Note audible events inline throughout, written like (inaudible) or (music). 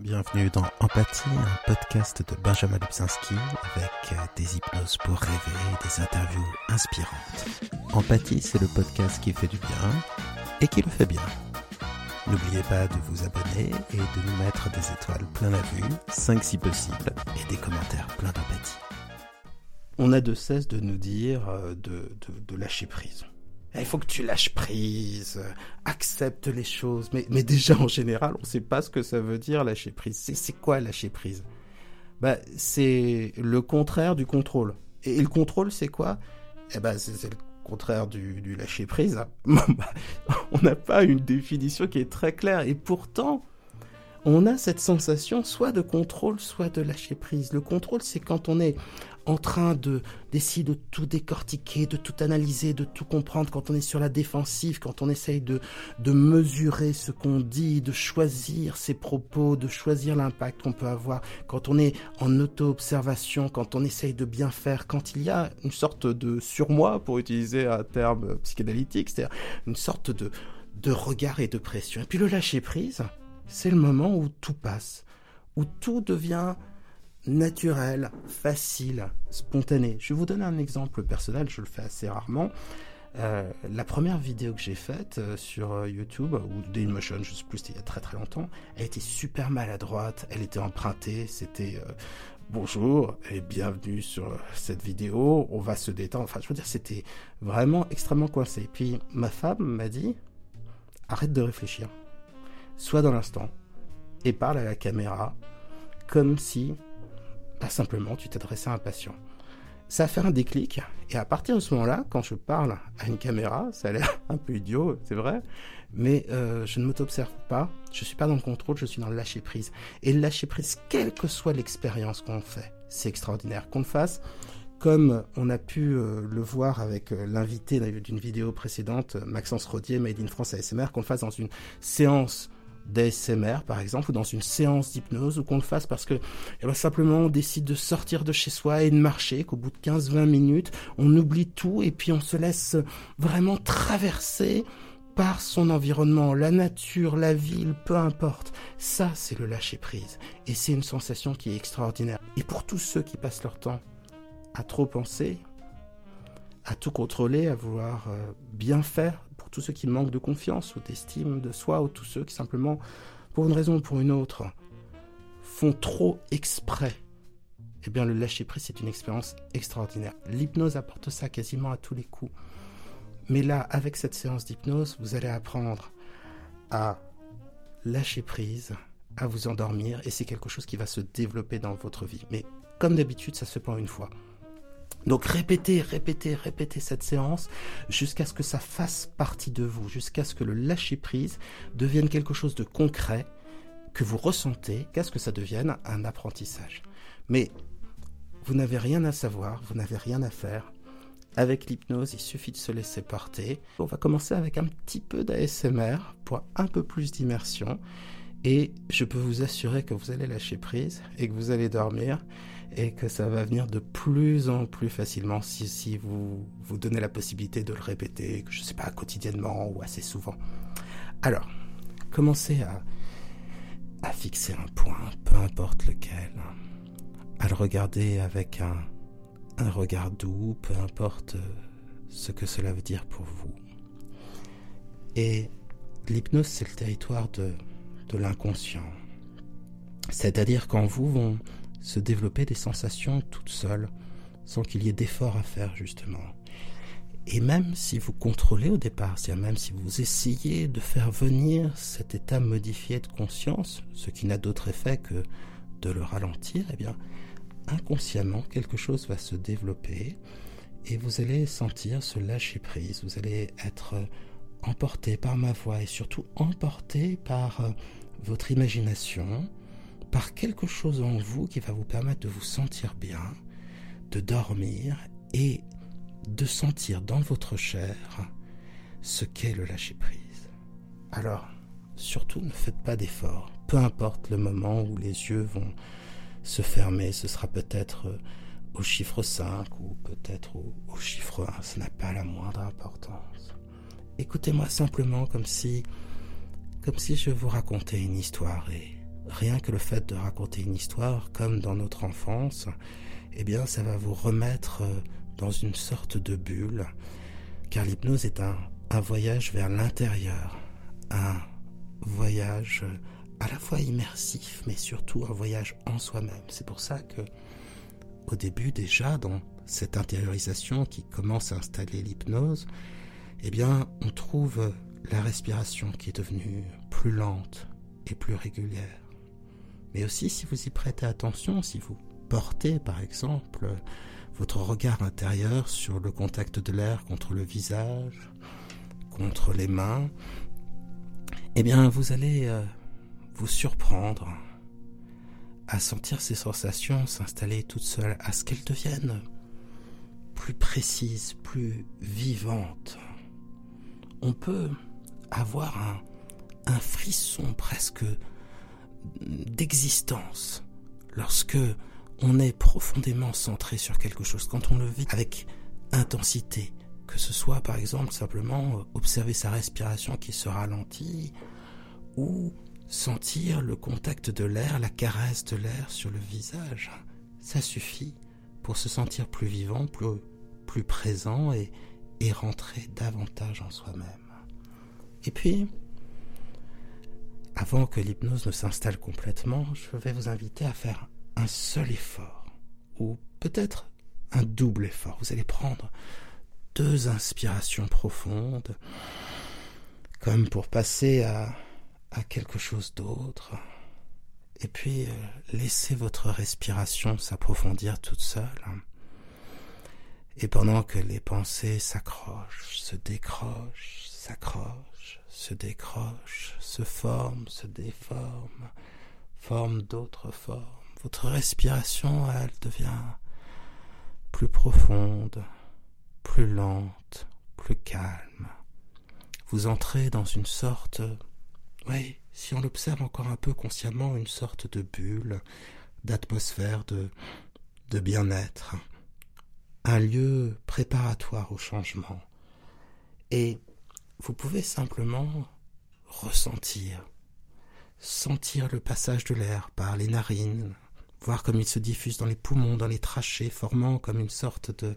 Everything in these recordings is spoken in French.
Bienvenue dans Empathie, un podcast de Benjamin Lubzinski avec euh, des hypnoses pour rêver et des interviews inspirantes. Empathie, c'est le podcast qui fait du bien et qui le fait bien. N'oubliez pas de vous abonner et de nous mettre des étoiles plein la vue, 5 si possible, et des commentaires pleins d'empathie. On a de cesse de nous dire euh, de lâcher prise. Il faut que tu lâches prise, euh, accepte les choses. Mais, déjà, en général, on ne sait pas ce que ça veut dire lâcher prise. C'est quoi lâcher prise? Bah, C'est le contraire du contrôle. Et, le contrôle, c'est quoi? Eh ben, c'est le contraire du, du lâcher prise. (laughs) on n'a pas une définition qui est très claire. Et pourtant, on a cette sensation soit de contrôle, soit de lâcher prise. Le contrôle, c'est quand on est en train de d'essayer de tout décortiquer, de tout analyser, de tout comprendre, quand on est sur la défensive, quand on essaye de, de mesurer ce qu'on dit, de choisir ses propos, de choisir l'impact qu'on peut avoir, quand on est en auto-observation, quand on essaye de bien faire, quand il y a une sorte de surmoi, pour utiliser un terme psychanalytique, c'est-à-dire une sorte de, de regard et de pression. Et puis le lâcher prise, c'est le moment où tout passe, où tout devient naturel, facile, spontané. Je vais vous donner un exemple personnel, je le fais assez rarement. Euh, la première vidéo que j'ai faite euh, sur euh, YouTube, ou Dailymotion, je sais plus, il y a très très longtemps, elle était super maladroite, elle était empruntée, c'était bonjour et bienvenue sur cette vidéo, on va se détendre. Enfin, je veux dire, c'était vraiment extrêmement coincé. Puis ma femme m'a dit, arrête de réfléchir, sois dans l'instant et parle à la caméra comme si pas simplement tu t'adressais à un patient. Ça fait un déclic, et à partir de ce moment-là, quand je parle à une caméra, ça a l'air (laughs) un peu idiot, c'est vrai, mais euh, je ne m'auto-observe pas, je suis pas dans le contrôle, je suis dans le lâcher-prise. Et le lâcher-prise, quelle que soit l'expérience qu'on fait, c'est extraordinaire. Qu'on le fasse comme on a pu euh, le voir avec euh, l'invité d'une vidéo précédente, Maxence Rodier, Made in France ASMR, qu'on le fasse dans une séance d'ASMR par exemple ou dans une séance d'hypnose ou qu'on le fasse parce que eh ben, simplement on décide de sortir de chez soi et de marcher qu'au bout de 15-20 minutes on oublie tout et puis on se laisse vraiment traverser par son environnement, la nature, la ville, peu importe. Ça, c'est le lâcher prise. Et c'est une sensation qui est extraordinaire. Et pour tous ceux qui passent leur temps à trop penser, à tout contrôler, à vouloir euh, bien faire, tous ceux qui manquent de confiance ou d'estime de soi, ou tous ceux qui simplement, pour une raison ou pour une autre, font trop exprès, eh bien le lâcher-prise, c'est une expérience extraordinaire. L'hypnose apporte ça quasiment à tous les coups. Mais là, avec cette séance d'hypnose, vous allez apprendre à lâcher prise, à vous endormir, et c'est quelque chose qui va se développer dans votre vie. Mais comme d'habitude, ça se pas une fois. Donc répétez, répétez, répétez cette séance jusqu'à ce que ça fasse partie de vous, jusqu'à ce que le lâcher-prise devienne quelque chose de concret, que vous ressentez, qu'à ce que ça devienne un apprentissage. Mais vous n'avez rien à savoir, vous n'avez rien à faire. Avec l'hypnose, il suffit de se laisser porter. On va commencer avec un petit peu d'ASMR pour un peu plus d'immersion. Et je peux vous assurer que vous allez lâcher prise et que vous allez dormir et que ça va venir de plus en plus facilement si, vous vous donnez la possibilité de le répéter, que je sais pas, quotidiennement ou assez souvent. Alors, commencez à, fixer un point, peu importe lequel, à le regarder avec un, regard doux, peu importe ce que cela veut dire pour vous. Et l'hypnose, c'est le territoire de, de l'inconscient. C'est-à-dire qu'en vous vont se développer des sensations toutes seules, sans qu'il y ait d'efforts à faire justement. Et même si vous contrôlez au départ, c'est-à-dire même si vous essayez de faire venir cet état modifié de conscience, ce qui n'a d'autre effet que de le ralentir, eh bien, inconsciemment, quelque chose va se développer et vous allez sentir ce lâcher prise, vous allez être emporté par ma voix et surtout emporté par euh, votre imagination, par quelque chose en vous qui va vous permettre de vous sentir bien, de dormir et de sentir dans votre chair ce qu'est le lâcher-prise. Alors, surtout ne faites pas d'efforts, peu importe le moment où les yeux vont se fermer, ce sera peut-être au chiffre 5 ou peut-être au, chiffre 1, ce n'a pas la moindre importance. Écoutez-moi simplement comme si comme si je vous racontais une histoire et rien que le fait de raconter une histoire, comme dans notre enfance, eh bien, ça va vous remettre euh, dans une sorte de bulle, car l'hypnose est un, voyage vers l'intérieur, un voyage à la fois immersif, mais surtout un voyage en soi-même. C'est pour ça que, au début déjà, dans cette intériorisation qui commence à installer l'hypnose, eh bien, on trouve la respiration qui est devenue plus lente et plus régulière. Mais aussi, si vous y prêtez attention, si vous portez, par exemple, votre regard intérieur sur le contact de l'air contre le visage, contre les mains, eh bien, vous allez euh, vous surprendre à sentir ces sensations s'installer toutes seules, à ce qu'elles deviennent plus précises, plus vivantes. On peut avoir un, un frisson presque d'existence lorsque on est profondément centré sur quelque chose, quand on le vit avec intensité, que ce soit par exemple simplement observer sa respiration qui se ralentit ou sentir le contact de l'air, la caresse de l'air sur le visage. Ça suffit pour se sentir plus vivant, plus, plus présent et, et rentrer davantage en soi-même. Et puis, avant que l'hypnose ne s'installe complètement, je vais vous inviter à faire un seul effort, ou peut-être un double effort. Vous allez prendre deux inspirations profondes, comme pour passer à quelque chose d'autre. Et puis, euh, laissez votre respiration s'approfondir toute seule. Et pendant que les pensées s'accrochent, se décrochent, s'accrochent, se décrochent, se forment, se déforment, forment d'autres formes, votre respiration, elle, devient plus profonde, plus lente, plus calme. Vous entrez dans une sorte oui, si on l'observe encore un peu consciemment, une sorte de bulle, d'atmosphère, de, de bien-être, un lieu préparatoire au changement. Et vous pouvez simplement ressentir, sentir le passage de l'air par les narines, voir comme il se diffuse dans les poumons, dans les trachées, formant comme une sorte de,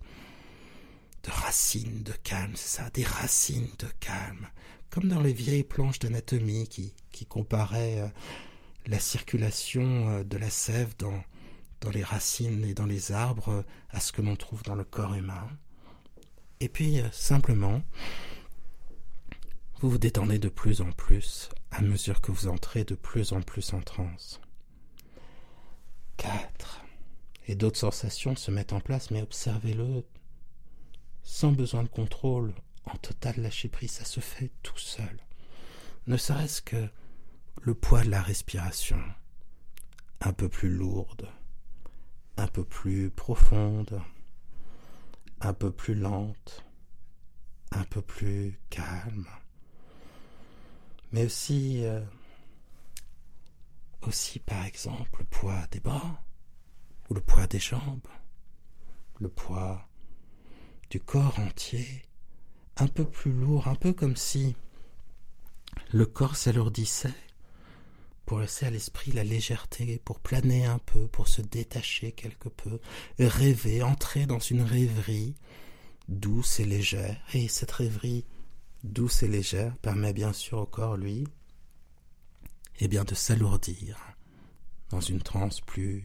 de racines de calme, c'est ça, des racines de calme, comme dans les vieilles planches d'anatomie qui, qui comparaient euh, la circulation euh, de la sève dans, dans les racines et dans les arbres euh, à ce que l'on trouve dans le corps humain. Et puis, simplement, vous vous détendez de plus en plus à mesure que vous entrez de plus en plus en transe. 4. Et d'autres sensations se mettent en place, mais observez-le sans besoin de contrôle, en total lâcher prise, ça se fait tout seul. Ne serait-ce que le poids de la respiration, un peu plus lourde, un peu plus profonde, un peu plus lente, un peu plus calme, mais aussi, euh, aussi par exemple le poids des bras ou le poids des jambes, le poids du corps entier un peu plus lourd, un peu comme si le corps s'alourdissait pour laisser à l'esprit la légèreté, pour planer un peu, pour se détacher quelque peu, rêver, entrer dans une rêverie douce et légère. Et cette rêverie douce et légère permet bien sûr au corps, lui, eh bien de s'alourdir dans une transe plus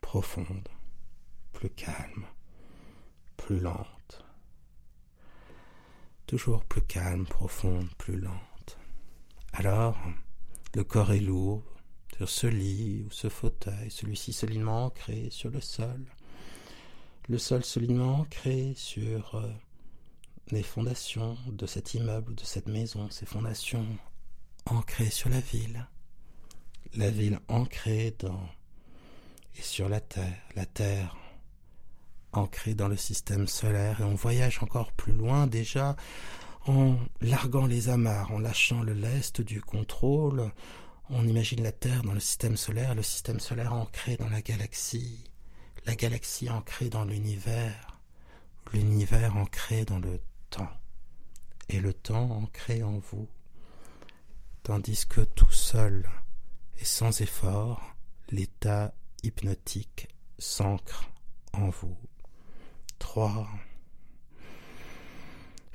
profonde, plus calme, plus lente toujours plus calme, profonde, plus lente. Alors, le corps est lourd sur ce lit ou ce fauteuil, celui-ci solidement ancré sur le sol, le sol solidement ancré sur euh, les fondations de cet immeuble de cette maison, ces fondations ancrées sur la ville, la ville ancrée dans et sur la terre, la terre ancré dans le système solaire. Et on voyage encore plus loin déjà en larguant les amarres, en lâchant le lest du contrôle. On imagine la Terre dans le système solaire, le système solaire ancré dans la galaxie, la galaxie ancrée dans l'univers, l'univers ancré dans le temps, et le temps ancré en vous, tandis que tout seul et sans effort, l'état hypnotique s'ancre en vous. 3.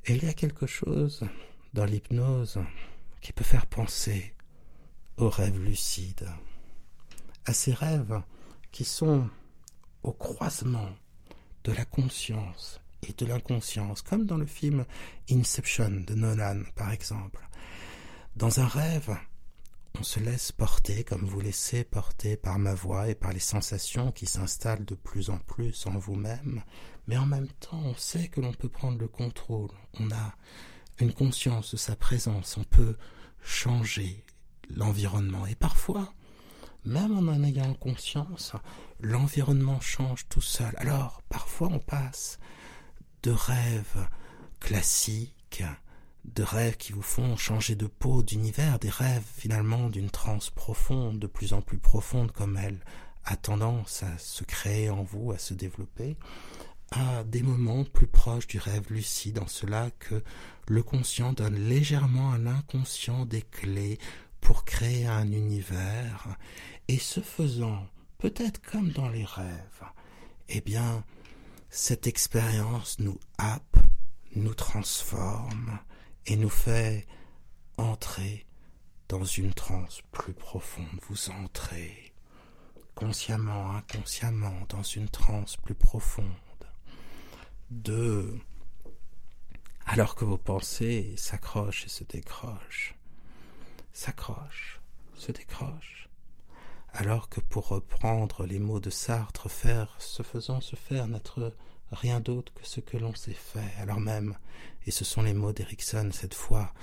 Et il y a quelque chose dans l'hypnose qui peut faire penser aux rêves lucides, à ces rêves qui sont au croisement de la conscience et de l'inconscience, comme dans le film Inception de Nolan, par exemple. Dans un rêve, on se laisse porter comme vous laissez porter par ma voix et par les sensations qui s'installent de plus en plus en vous-même, mais en même temps on sait que l'on peut prendre le contrôle, on a une conscience de sa présence, on peut changer l'environnement et parfois, même en en ayant conscience, l'environnement change tout seul. Alors parfois on passe de rêves classiques de rêves qui vous font changer de peau, d'univers, des rêves finalement d'une transe profonde, de plus en plus profonde comme elle a tendance à se créer en vous, à se développer, à des moments plus proches du rêve lucide, en cela que le conscient donne légèrement à l'inconscient des clés pour créer un univers, et ce faisant, peut-être comme dans les rêves, eh bien, cette expérience nous happe, nous transforme, et nous fait entrer dans une transe plus profonde. Vous entrez consciemment, inconsciemment dans une transe plus profonde. Deux, alors que vos pensées s'accrochent et se décrochent, s'accrochent, se décrochent, alors que pour reprendre les mots de Sartre, faire, se faisant se faire n'être rien d'autre que ce que l'on s'est fait, alors même, et ce sont les mots d'Erickson cette fois,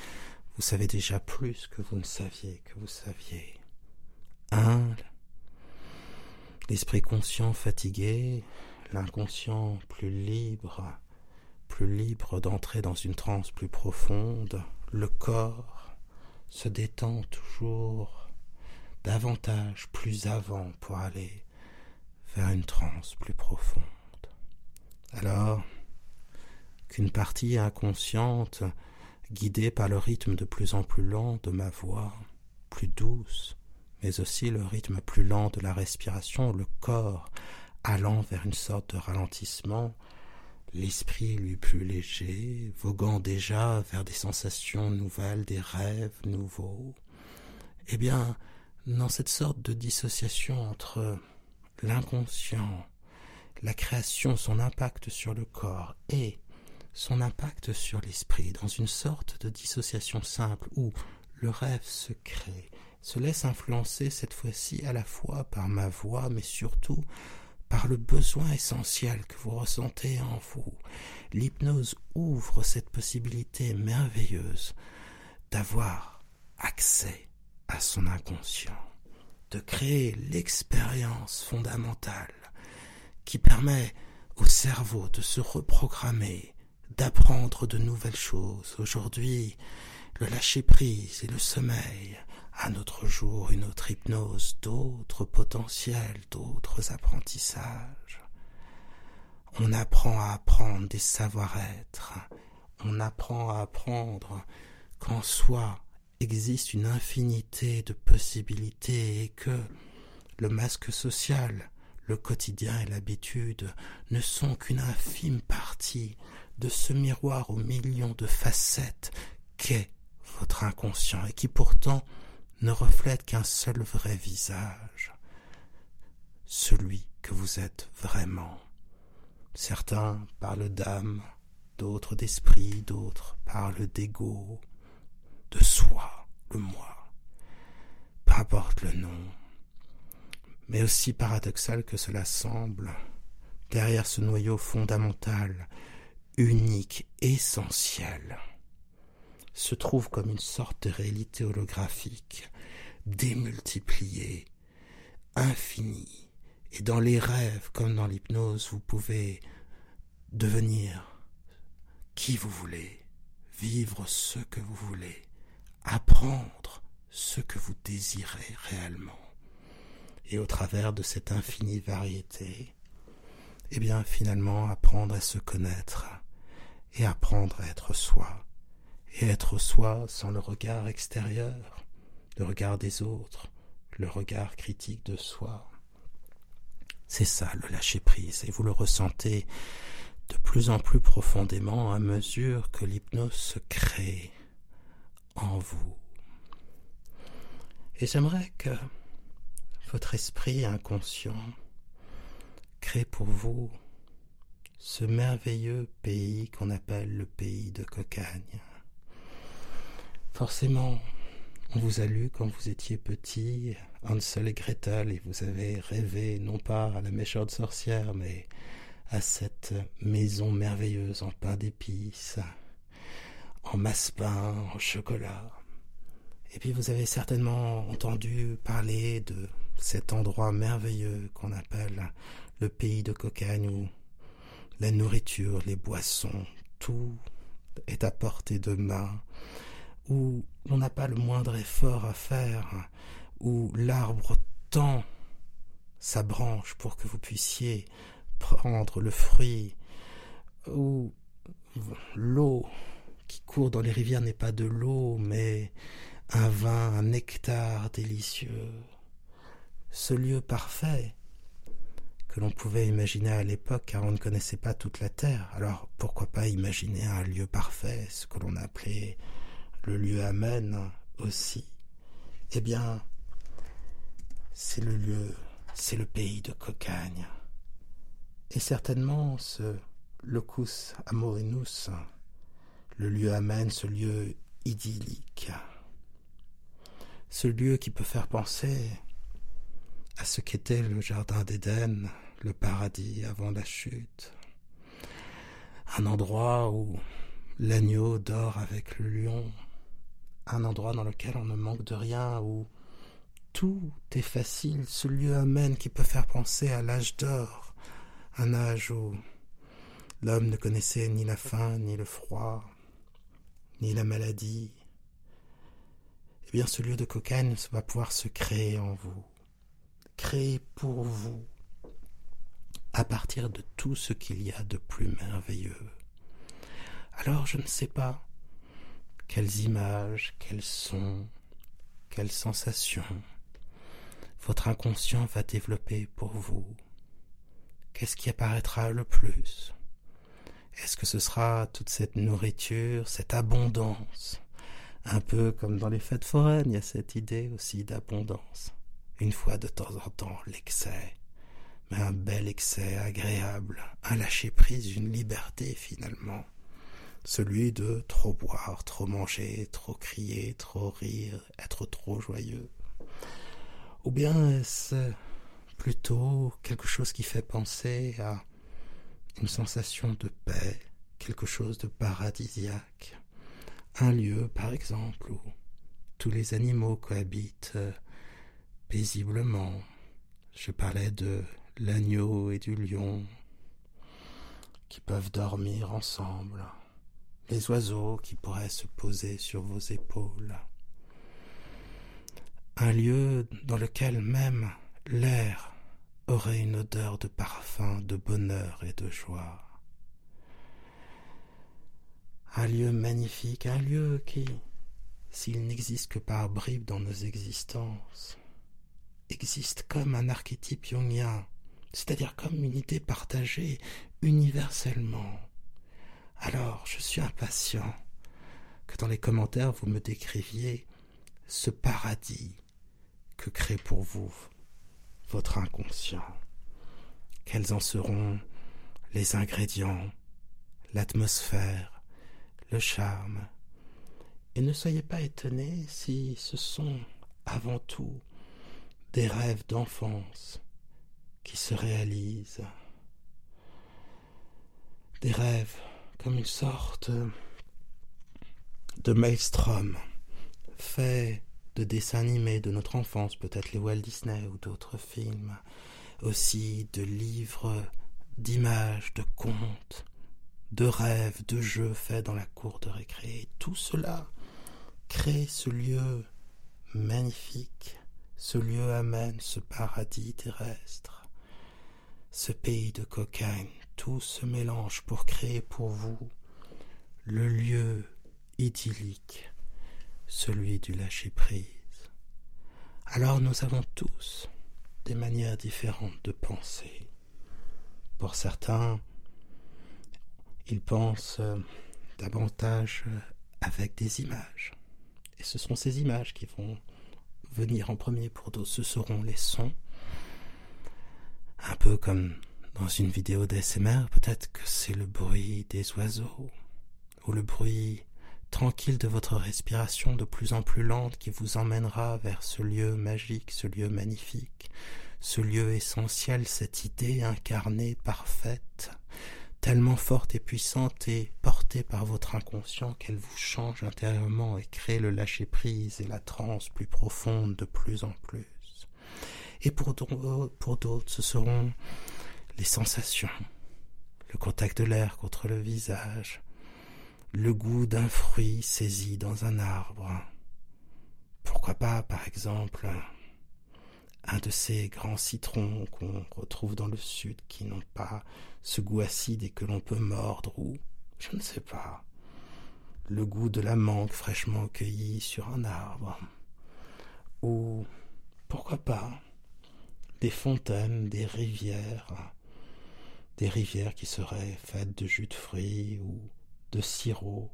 vous savez déjà plus que vous ne saviez que vous saviez. Un, l'esprit conscient fatigué, l'inconscient plus libre, plus libre d'entrer dans une transe plus profonde, le corps se détend toujours davantage plus avant pour aller vers une transe plus profonde. Alors qu'une partie inconsciente, guidée par le rythme de plus en plus lent de ma voix, plus douce, mais aussi le rythme plus lent de la respiration, le corps allant vers une sorte de ralentissement, l'esprit lui plus léger, voguant déjà vers des sensations nouvelles, des rêves nouveaux, eh bien, dans cette sorte de dissociation entre l'inconscient la création, son impact sur le corps et son impact sur l'esprit, dans une sorte de dissociation simple où le rêve se crée, se laisse influencer cette fois-ci à la fois par ma voix, mais surtout par le besoin essentiel que vous ressentez en vous. L'hypnose ouvre cette possibilité merveilleuse d'avoir accès à son inconscient, de créer l'expérience fondamentale qui permet au cerveau de se reprogrammer, d'apprendre de nouvelles choses. Aujourd'hui, le lâcher-prise et le sommeil, un autre jour une autre hypnose, d'autres potentiels, d'autres apprentissages. On apprend à apprendre des savoir-être, on apprend à apprendre qu'en soi existe une infinité de possibilités et que le masque social le quotidien et l'habitude ne sont qu'une infime partie de ce miroir aux millions de facettes qu'est votre inconscient et qui pourtant ne reflète qu'un seul vrai visage, celui que vous êtes vraiment. Certains parlent d'âme, d'autres d'esprit, d'autres parlent d'ego, de soi, le moi. Peu importe le nom, mais aussi paradoxal que cela semble, derrière ce noyau fondamental, unique, essentiel, se trouve comme une sorte de réalité holographique, démultipliée, infinie, et dans les rêves comme dans l'hypnose, vous pouvez devenir qui vous voulez, vivre ce que vous voulez, apprendre ce que vous désirez réellement. Et au travers de cette infinie variété, eh bien finalement apprendre à se connaître et apprendre à être soi, et être soi sans le regard extérieur, le regard des autres, le regard critique de soi. C'est ça le lâcher-prise, et vous le ressentez de plus en plus profondément à mesure que l'hypnose se crée en vous. Et j'aimerais que votre esprit inconscient crée pour vous ce merveilleux pays qu'on appelle le pays de Cocagne. Forcément, on vous a lu quand vous étiez petit, Hansel et Gretel, et vous avez rêvé non pas à la méchante sorcière, mais à cette maison merveilleuse en pain d'épices, en masse-pain, en chocolat. Et puis vous avez certainement entendu parler de cet endroit merveilleux qu'on appelle le pays de Cocagne où la nourriture, les boissons, tout est à portée de main, où l'on n'a pas le moindre effort à faire, où l'arbre tend sa branche pour que vous puissiez prendre le fruit, où l'eau qui court dans les rivières n'est pas de l'eau, mais un vin, un nectar délicieux. Ce lieu parfait que l'on pouvait imaginer à l'époque car on ne connaissait pas toute la Terre. Alors pourquoi pas imaginer un lieu parfait, ce que l'on appelait le lieu Amen aussi? Eh bien, c'est le lieu, c'est le pays de Cocagne. Et certainement ce locus amorinus, le lieu Amen, ce lieu idyllique, ce lieu qui peut faire penser à ce qu'était le Jardin d'Éden, le paradis avant la chute. Un endroit où l'agneau dort avec le lion, un endroit dans lequel on ne manque de rien, où tout est facile, ce lieu amène qui peut faire penser à l'âge d'or, un âge où l'homme ne connaissait ni la faim, ni le froid, ni la maladie. Eh bien, ce lieu de cocaïne va pouvoir se créer en vous, créé pour vous à partir de tout ce qu'il y a de plus merveilleux. Alors je ne sais pas quelles images, quels sons, quelles sensations votre inconscient va développer pour vous. Qu'est-ce qui apparaîtra le plus? Est-ce que ce sera toute cette nourriture, cette abondance? Un peu comme dans les fêtes foraines, il y a cette idée aussi d'abondance. Une fois de temps en temps l'excès, mais un bel excès agréable, un lâcher-prise, une liberté finalement, celui de trop boire, trop manger, trop crier, trop rire, être trop joyeux. Ou bien est-ce plutôt quelque chose qui fait penser à une sensation de paix, quelque chose de paradisiaque, un lieu par exemple où tous les animaux cohabitent paisiblement. Je parlais de l'agneau et du lion qui peuvent dormir ensemble, les oiseaux qui pourraient se poser sur vos épaules. Un lieu dans lequel même l'air aurait une odeur de parfum, de bonheur et de joie. Un lieu magnifique, un lieu qui, s'il n'existe que par bribes dans nos existences, existe comme un archétype jungien, c'est-à-dire comme une idée partagée universellement. Alors, je suis impatient que dans les commentaires vous me décriviez ce paradis que crée pour vous votre inconscient. Quels en seront les ingrédients, l'atmosphère, le charme. Et ne soyez pas étonnés si ce sont avant tout des rêves d'enfance qui se réalisent, des rêves comme une sorte de maelstrom fait de dessins animés de notre enfance, peut-être les Walt Disney ou d'autres films, aussi de livres, d'images, de contes, de rêves, de jeux faits dans la cour de récré. Tout cela crée ce lieu magnifique ce lieu amène ce paradis terrestre, ce pays de cocaïne, tout se mélange pour créer pour vous le lieu idyllique, celui du lâcher-prise. Alors nous avons tous des manières différentes de penser. Pour certains, ils pensent euh, davantage euh, avec des images. Et ce sont ces images qui vont venir en premier pour d'autres. Ce seront les sons. Un peu comme dans une vidéo d'ASMR, peut-être que c'est le bruit des oiseaux ou le bruit tranquille de votre respiration de plus en plus lente qui vous emmènera vers ce lieu magique, ce lieu magnifique, ce lieu essentiel, cette idée incarnée, parfaite, tellement forte et puissante et portée par votre inconscient qu'elle vous change intérieurement et crée le lâcher-prise et la transe plus profonde de plus en plus. Et pour d'autres, ce seront les sensations, le contact de l'air contre le visage, le goût d'un fruit saisi dans un arbre. Pourquoi pas, par exemple, un de ces grands citrons qu'on retrouve dans le sud qui n'ont pas ce goût acide et que l'on peut mordre ou, je ne sais pas, le goût de la mangue fraîchement cueillie sur un arbre. Ou, pourquoi pas, des fontaines, des rivières, des rivières qui seraient faites de jus de fruits ou de sirop.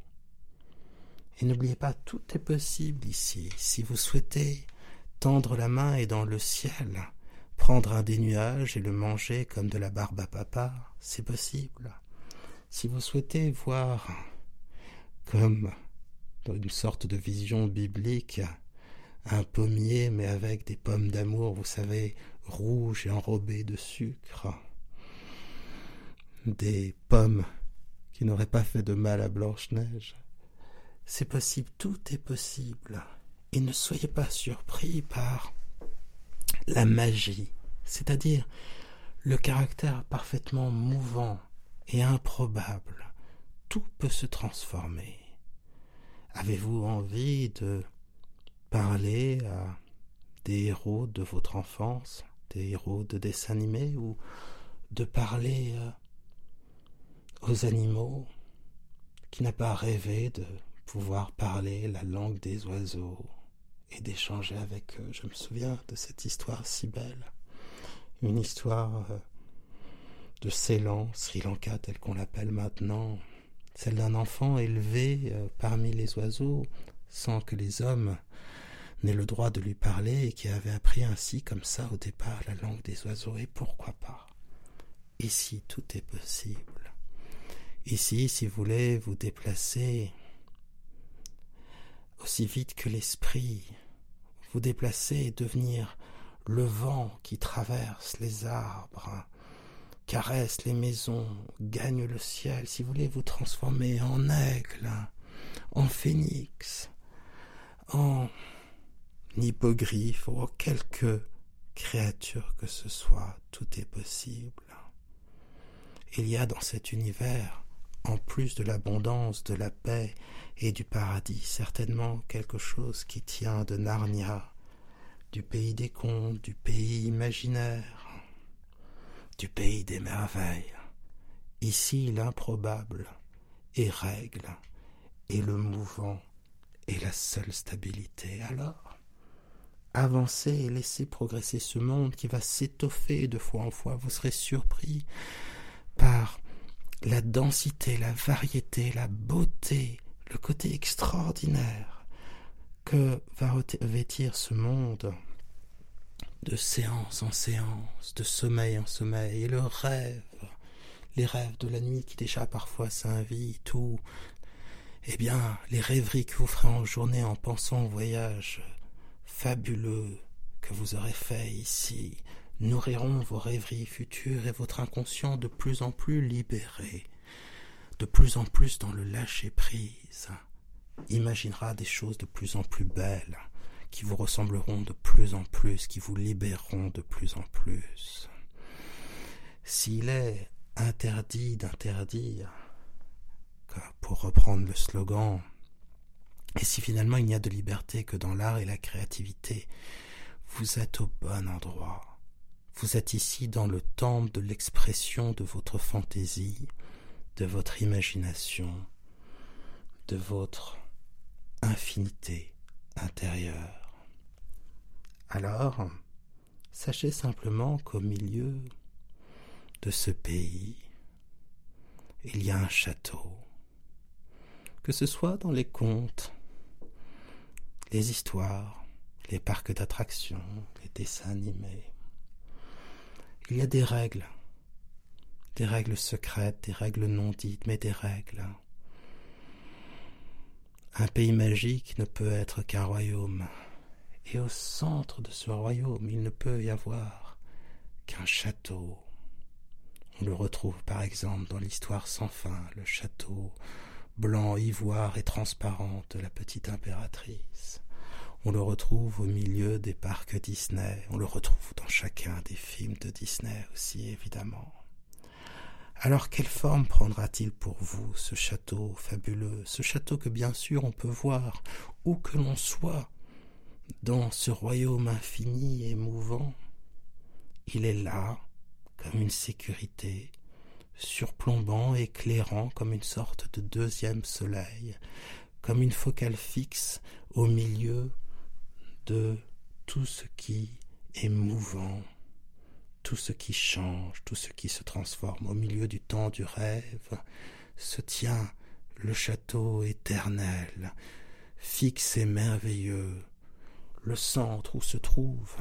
Et n'oubliez pas, tout est possible ici. Si vous souhaitez tendre la main et dans le ciel, prendre un des nuages et le manger comme de la barbe à papa, c'est possible. Si vous souhaitez voir comme dans une sorte de vision biblique un pommier mais avec des pommes d'amour, vous savez, rouges et enrobées de sucre, des pommes qui n'auraient pas fait de mal à Blanche-Neige. C'est possible, tout est possible. Et ne soyez pas surpris par la magie, c'est-à-dire le caractère parfaitement mouvant et improbable. Tout peut se transformer. Avez-vous envie de parler à des héros de votre enfance, des héros de dessins animés, ou de parler euh, aux animaux qui n'a pas rêvé de pouvoir parler la langue des oiseaux et d'échanger avec eux. Je me souviens de cette histoire si belle, une histoire euh, de Ceylan, Sri Lanka tel qu'on l'appelle maintenant, celle d'un enfant élevé euh, parmi les oiseaux sans que les hommes n'aient le droit de lui parler et qui avait appris ainsi comme ça au départ la langue des oiseaux. Et pourquoi pas? Ici, tout est possible. Ici, si vous voulez vous déplacer aussi vite que l'esprit, vous déplacer et devenir le vent qui traverse les arbres, caresse les maisons, gagne le ciel, si vous voulez vous transformer en aigle, en phénix, en hippogriffe ou en quelque créature que ce soit, tout est possible. Il y a dans cet univers en plus de l'abondance, de la paix et du paradis, certainement quelque chose qui tient de Narnia, du pays des contes, du pays imaginaire, du pays des merveilles. Ici l'improbable est règle, et le mouvant est la seule stabilité. Alors, avancez et laissez progresser ce monde qui va s'étoffer de fois en fois. Vous serez surpris par la densité, la variété, la beauté, le côté extraordinaire que va revêtir ce monde de séance en séance, de sommeil en sommeil, et le rêve, les rêves de la nuit qui déjà parfois s'invitent, ou, eh bien, les rêveries que vous ferez en journée en pensant au voyage fabuleux que vous aurez fait ici, nourriront vos rêveries futures et votre inconscient de plus en plus libéré, de plus en plus dans le lâcher-prise, imaginera des choses de plus en plus belles, qui vous ressembleront de plus en plus, qui vous libéreront de plus en plus. S'il est interdit d'interdire, pour reprendre le slogan, et si finalement il n'y a de liberté que dans l'art et la créativité, vous êtes au bon endroit. Vous êtes ici dans le temple de l'expression de votre fantaisie, de votre imagination, de votre infinité intérieure. Alors, sachez simplement qu'au milieu de ce pays, il y a un château. Que ce soit dans les contes, les histoires, les parcs d'attractions, les dessins animés, il y a des règles, des règles secrètes, des règles non dites, mais des règles. Un pays magique ne peut être qu'un royaume, et au centre de ce royaume il ne peut y avoir qu'un château. On le retrouve par exemple dans l'histoire sans fin, le château blanc, ivoire et transparent de la petite impératrice. On le retrouve au milieu des parcs Disney, on le retrouve dans chacun des films de Disney aussi évidemment. Alors quelle forme prendra-t-il pour vous ce château fabuleux, ce château que bien sûr on peut voir où que l'on soit dans ce royaume infini et mouvant. Il est là, comme une sécurité, surplombant, éclairant comme une sorte de deuxième soleil, comme une focale fixe au milieu de tout ce qui est mouvant, tout ce qui change, tout ce qui se transforme. Au milieu du temps du rêve se tient le château éternel, fixe et merveilleux, le centre où se trouve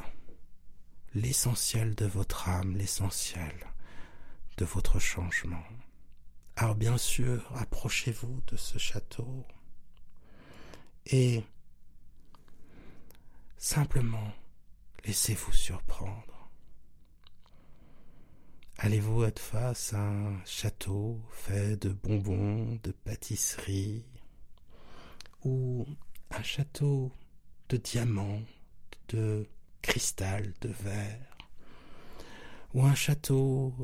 l'essentiel de votre âme, l'essentiel de votre changement. Alors bien sûr, approchez-vous de ce château et Simplement, laissez-vous surprendre. Allez-vous être face à un château fait de bonbons, de pâtisseries, ou un château de diamants, de cristal, de verre, ou un château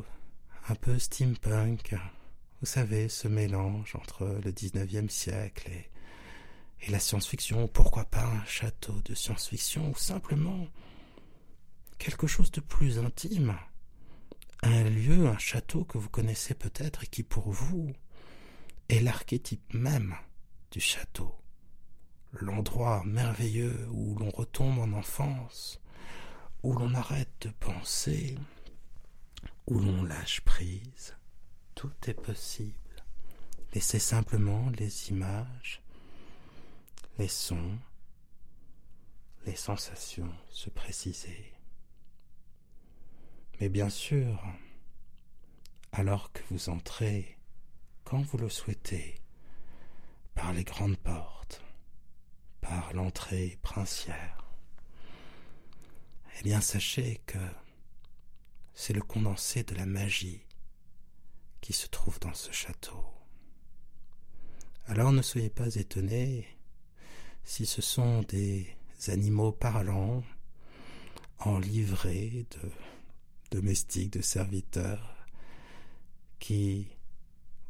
un peu steampunk, vous savez, ce mélange entre le 19e siècle et et la science-fiction, pourquoi pas un château de science-fiction, ou simplement quelque chose de plus intime, un lieu, un château que vous connaissez peut-être et qui pour vous est l'archétype même du château, l'endroit merveilleux où l'on retombe en enfance, où l'on arrête de penser, où l'on lâche prise. Tout est possible. Laissez simplement les images les sons, les sensations se préciser. Mais bien sûr, alors que vous entrez, quand vous le souhaitez, par les grandes portes, par l'entrée princière, eh bien sachez que c'est le condensé de la magie qui se trouve dans ce château. Alors ne soyez pas étonnés si ce sont des animaux parlants en livrée de domestiques, de serviteurs qui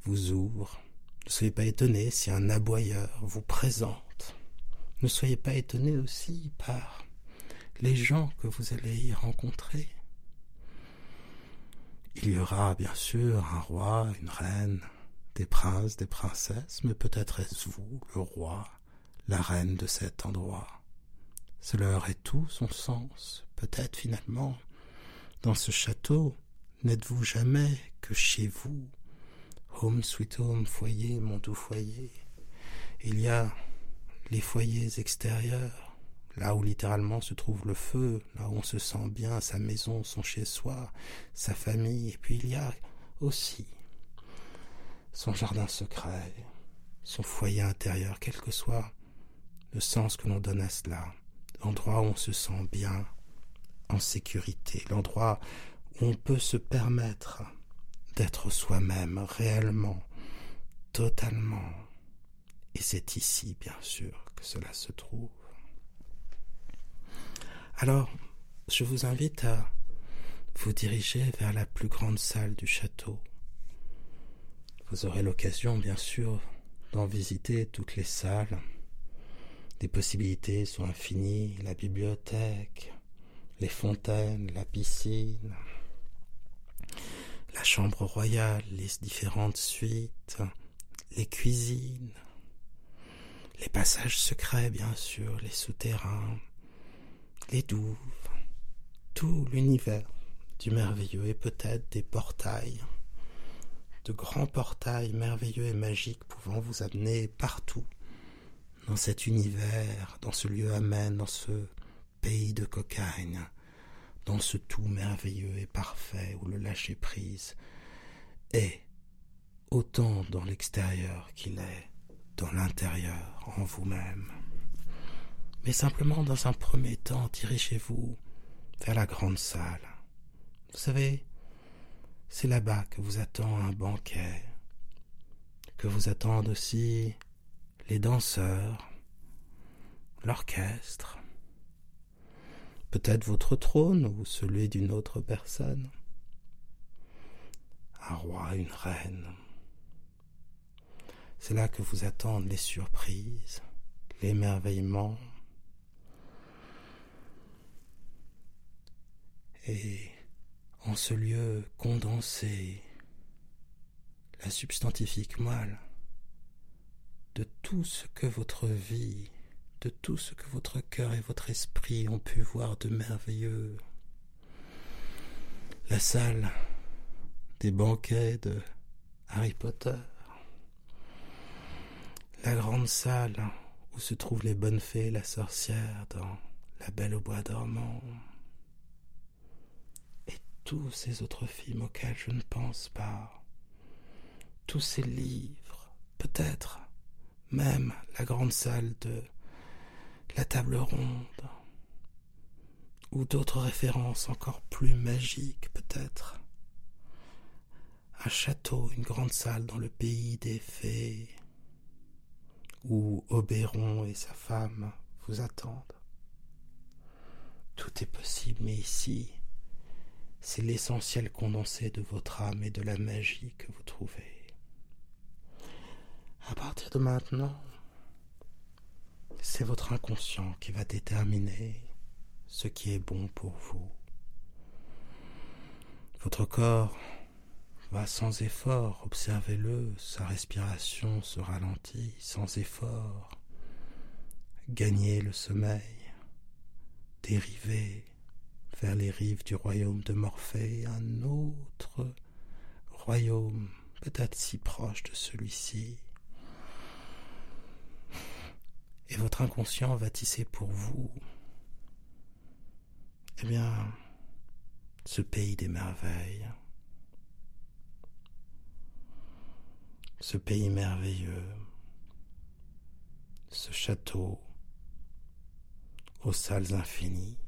vous ouvrent. Ne soyez pas étonnés si un aboyeur vous présente. Ne soyez pas étonnés aussi par les gens que vous allez y rencontrer. Il y aura bien sûr un roi, une reine, des princes, des princesses, mais peut-être est-ce vous, le roi, la reine de cet endroit. Cela aurait tout son sens. Peut-être finalement, dans ce château, n'êtes-vous jamais que chez vous? Home sweet home, foyer, mon doux foyer. Il y a les foyers extérieurs, là où littéralement se trouve le feu, là où on se sent bien, sa maison, son chez-soi, sa famille, et puis il y a aussi son jardin secret, son foyer intérieur, quel que soit le sens que l'on donne à cela, l'endroit où on se sent bien, en sécurité, l'endroit où on peut se permettre d'être soi-même réellement, totalement. Et c'est ici, bien sûr, que cela se trouve. Alors, je vous invite à vous diriger vers la plus grande salle du château. Vous aurez l'occasion, bien sûr, d'en visiter toutes les salles les possibilités sont infinies, la bibliothèque, les fontaines, la piscine, la chambre royale, les différentes suites, les cuisines, les passages secrets bien sûr, les souterrains, les douves, tout l'univers du merveilleux et peut-être des portails, de grands portails merveilleux et magiques pouvant vous amener partout dans cet univers, dans ce lieu amène, dans ce pays de cocaïne, dans ce tout merveilleux et parfait où le lâcher-prise est autant dans l'extérieur qu'il est dans l'intérieur, en vous-même. Mais simplement, dans un premier temps, dirigez-vous vers la grande salle. Vous savez, c'est là-bas que vous attend un banquet, que vous attendent aussi les danseurs, l'orchestre, peut-être votre trône ou celui d'une autre personne, un roi, une reine. C'est là que vous attendent les surprises, l'émerveillement. Et en ce lieu condensé, la substantifique moelle de tout ce que votre vie, de tout ce que votre cœur et votre esprit ont pu voir de merveilleux. La salle des banquets de Harry Potter. La grande salle où se trouvent les bonnes fées la sorcière dans La Belle au Bois dormant. Et tous ces autres films auxquels je ne pense pas. Tous ces livres, peut-être même la grande salle de la table ronde, ou d'autres références encore plus magiques peut-être. Un château, une grande salle dans le pays des fées, où Oberon et sa femme vous attendent. Tout est possible, mais ici, c'est l'essentiel condensé de votre âme et de la magie que vous trouvez. À partir de maintenant, c'est votre inconscient qui va déterminer ce qui est bon pour vous. Votre corps va sans effort, observez-le, sa respiration se ralentit sans effort. Gagnez le sommeil, dérivez vers les rives du royaume de Morphée, un autre royaume peut-être si proche de celui-ci, et votre inconscient va tisser pour vous, eh bien, ce pays des merveilles, ce pays merveilleux, ce château aux salles infinies.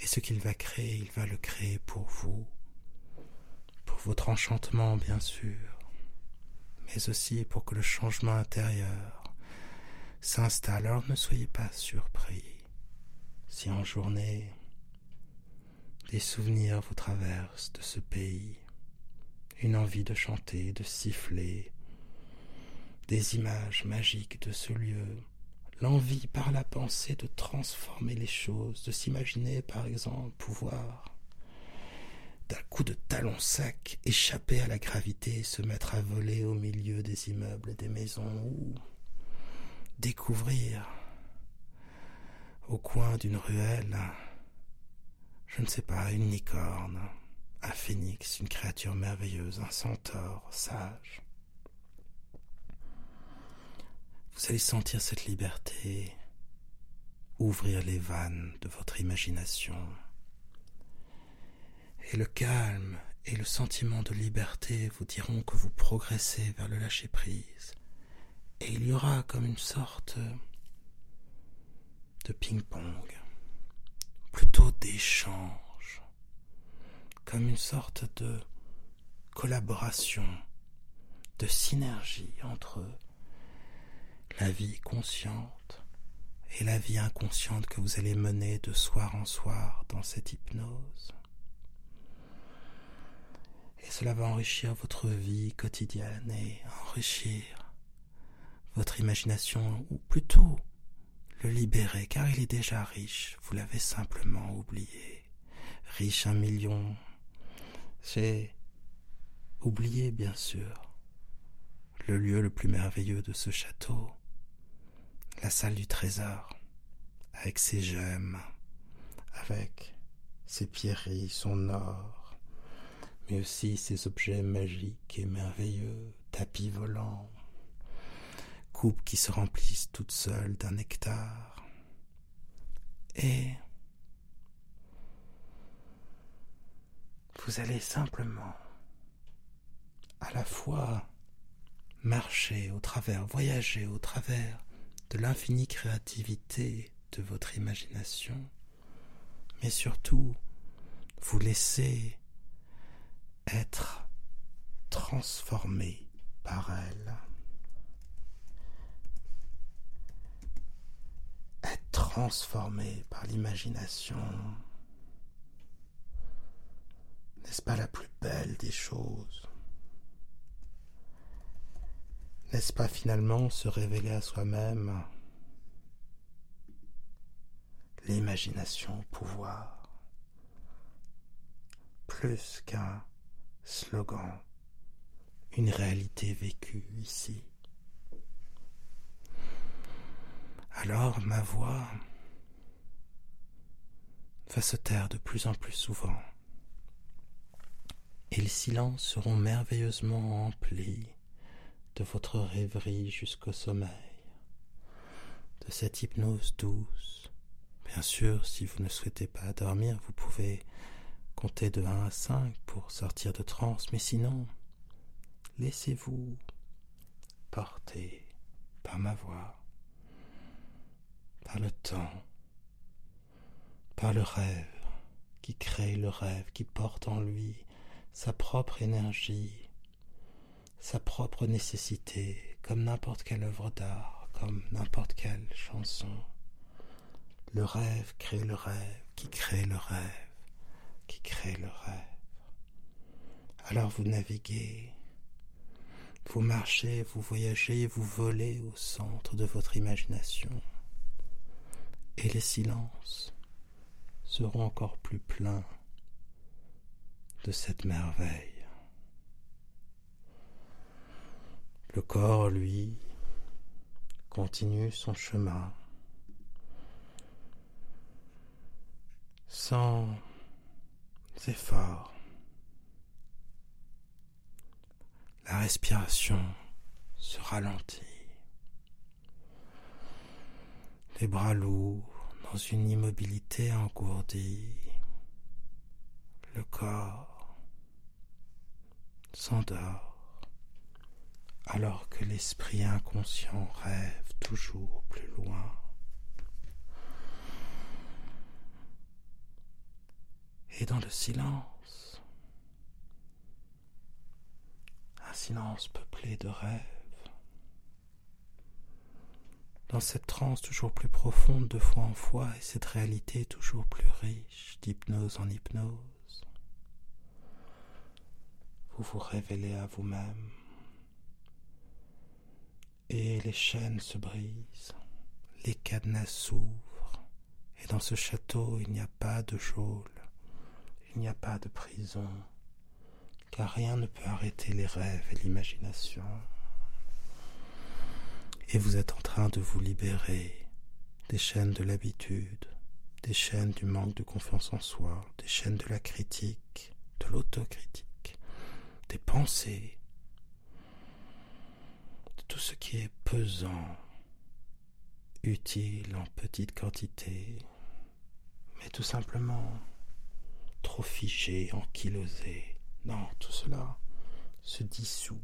Et ce qu'il va créer, il va le créer pour vous, pour votre enchantement bien sûr, mais aussi pour que le changement intérieur s'installe. Alors ne soyez pas surpris si en journée des souvenirs vous traversent de ce pays, une envie de chanter, de siffler, des images magiques de ce lieu, l'envie par la pensée de transformer les choses, de s'imaginer par exemple pouvoir d'un coup de talon sec, échapper à la gravité se mettre à voler au milieu des immeubles et des maisons, ou découvrir au coin d'une ruelle, je ne sais pas, une licorne, un phénix, une créature merveilleuse, un centaure sage. Vous allez sentir cette liberté ouvrir les vannes de votre imagination et le calme et le sentiment de liberté vous diront que vous progressez vers le lâcher-prise. Et il y aura comme une sorte de ping-pong, plutôt d'échange, comme une sorte de collaboration, de synergie entre la vie consciente et la vie inconsciente que vous allez mener de soir en soir dans cette hypnose et cela va enrichir votre vie quotidienne et enrichir votre imagination, ou plutôt le libérer, car il est déjà riche, vous l'avez simplement oublié. Riche un million, j'ai oublié bien sûr. Le lieu le plus merveilleux de ce château, la salle du trésor, avec ses gemmes, avec ses pierreries, son or, mais aussi ses objets magiques et merveilleux, tapis volants, coupes qui se remplissent toutes seules d'un nectar. Et vous allez simplement à la fois marcher au travers, voyager au travers de l'infinie créativité de votre imagination, mais surtout vous laisser être transformé par elle. Être transformé par l'imagination. N'est-ce pas la plus belle des choses? N'est-ce pas finalement se révéler à soi-même? L'imagination pouvoir plus qu'un slogan, une réalité vécue ici. Alors ma voix va se taire de plus en plus souvent, et les silences seront merveilleusement emplis de votre rêverie jusqu'au sommeil, de cette hypnose douce. Bien sûr, si vous ne souhaitez pas dormir, vous pouvez compter de 1 à 5 pour sortir de transe, mais sinon, laissez-vous porter par ma voix, par le temps, par le rêve qui crée le rêve, qui porte en lui sa propre énergie sa propre nécessité, comme n'importe quelle œuvre d'art, comme n'importe quelle chanson. Le rêve crée le rêve, qui crée le rêve, qui crée le rêve. Alors vous naviguez, vous marchez, vous voyagez, vous volez au centre de votre imagination. Et les silences seront encore plus pleins de cette merveille. Le corps, lui, continue son chemin sans effort. La respiration se ralentit. Les bras lourds dans une immobilité engourdie. Le corps s'endort alors que l'esprit inconscient rêve toujours plus loin. Et dans le silence, un silence peuplé de rêves, dans cette transe toujours plus profonde de fois en fois et cette réalité toujours plus riche d'hypnose en hypnose, vous vous révélez à vous-même et les chaînes se brisent, les cadenas s'ouvrent, et dans ce château il n'y a pas de geôle, il n'y a pas de prison, car rien ne peut arrêter les rêves et l'imagination. Et vous êtes en train de vous libérer des chaînes de l'habitude, des chaînes du manque de confiance en soi, des chaînes de la critique, de l'autocritique, des pensées, tout ce qui est pesant, utile en petite quantité, mais tout simplement trop figé, ankylosé. Non, tout cela se dissout,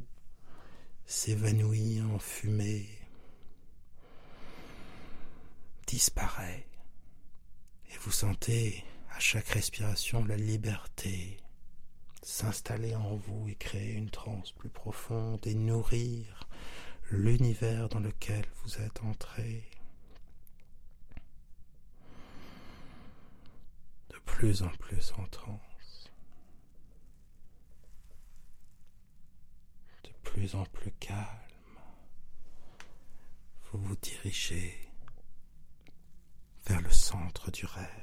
s'évanouit en fumée, disparaît, et vous sentez à chaque respiration la liberté s'installer en vous et créer une transe plus profonde et nourrir l'univers dans lequel vous êtes entré. Plus en plus en transe. De plus en plus calme. Vous vous dirigez vers le centre du rêve.